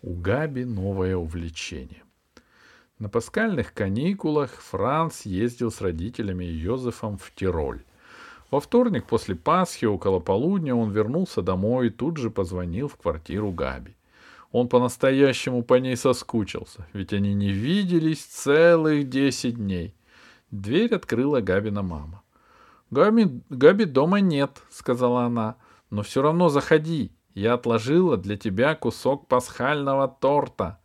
У Габи новое увлечение. На пасхальных каникулах Франц ездил с родителями и Йозефом в Тироль. Во вторник после Пасхи около полудня он вернулся домой и тут же позвонил в квартиру Габи. Он по-настоящему по ней соскучился, ведь они не виделись целых десять дней. Дверь открыла Габина мама. «Габи, Габи дома нет», — сказала она, — «но все равно заходи. Я отложила для тебя кусок пасхального торта».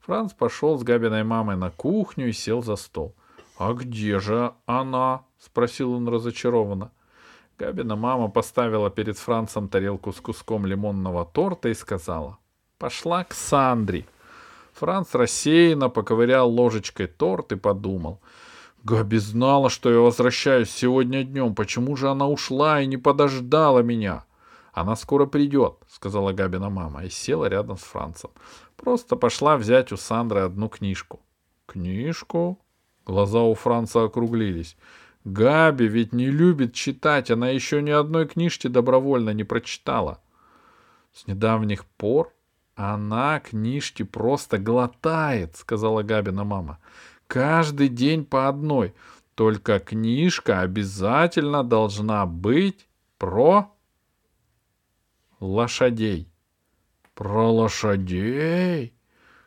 Франц пошел с Габиной мамой на кухню и сел за стол. «А где же она?» — спросил он разочарованно. Габина мама поставила перед Францем тарелку с куском лимонного торта и сказала «Пошла к Сандре». Франц рассеянно поковырял ложечкой торт и подумал. «Габи знала, что я возвращаюсь сегодня днем. Почему же она ушла и не подождала меня?» «Она скоро придет», — сказала Габина мама и села рядом с Францем. Просто пошла взять у Сандры одну книжку. «Книжку?» Глаза у Франца округлились. Габи ведь не любит читать, она еще ни одной книжки добровольно не прочитала. С недавних пор она книжки просто глотает, сказала Габина мама. Каждый день по одной. Только книжка обязательно должна быть про лошадей. Про лошадей?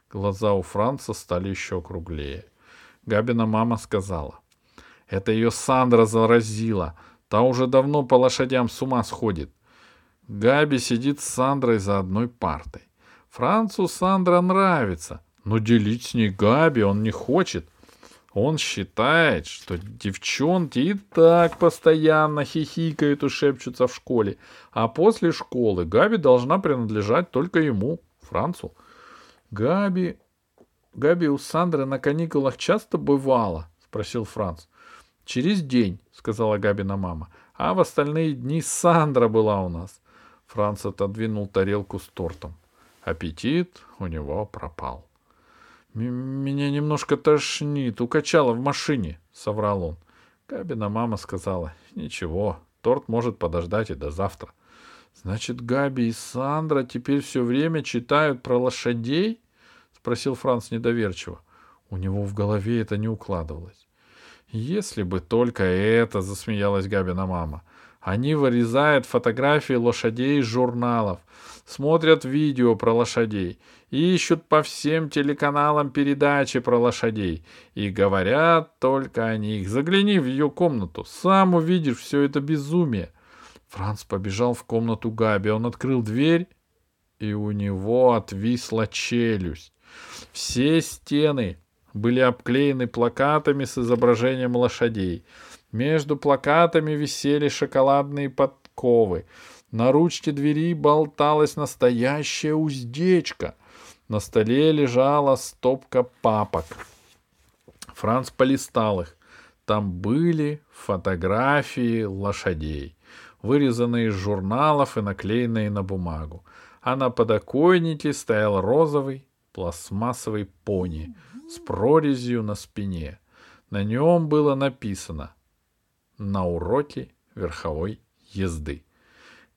Глаза у Франца стали еще круглее. Габина мама сказала. Это ее Сандра заразила. Та уже давно по лошадям с ума сходит. Габи сидит с Сандрой за одной партой. Францу Сандра нравится, но делить с ней Габи он не хочет. Он считает, что девчонки и так постоянно хихикают и шепчутся в школе, а после школы Габи должна принадлежать только ему, Францу. Габи... Габи у Сандры на каникулах часто бывала, спросил Франц. Через день, сказала Габина мама. А в остальные дни Сандра была у нас. Франц отодвинул тарелку с тортом. Аппетит у него пропал. «Меня немножко тошнит, укачало в машине», — соврал он. Габина мама сказала, «Ничего, торт может подождать и до завтра». «Значит, Габи и Сандра теперь все время читают про лошадей?» — спросил Франц недоверчиво. У него в голове это не укладывалось. Если бы только это, засмеялась Габина мама. Они вырезают фотографии лошадей из журналов, смотрят видео про лошадей, ищут по всем телеканалам передачи про лошадей и говорят только о них. Загляни в ее комнату, сам увидишь все это безумие. Франц побежал в комнату Габи, он открыл дверь, и у него отвисла челюсть. Все стены были обклеены плакатами с изображением лошадей. Между плакатами висели шоколадные подковы. На ручке двери болталась настоящая уздечка. На столе лежала стопка папок. Франц полистал их. Там были фотографии лошадей, вырезанные из журналов и наклеенные на бумагу. А на подоконнике стоял розовый пластмассовый пони — с прорезью на спине. На нем было написано «На уроке верховой езды».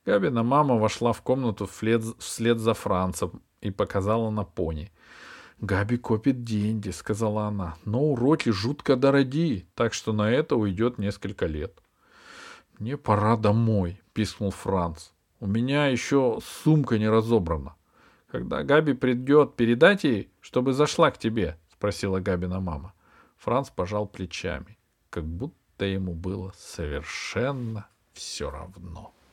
Габина мама вошла в комнату вслед, вслед за Францем и показала на пони. «Габи копит деньги», — сказала она, — «но уроки жутко дороги, так что на это уйдет несколько лет». «Мне пора домой», — пискнул Франц. «У меня еще сумка не разобрана. Когда Габи придет, передать ей, чтобы зашла к тебе спросила Габина мама. Франц пожал плечами, как будто ему было совершенно все равно. —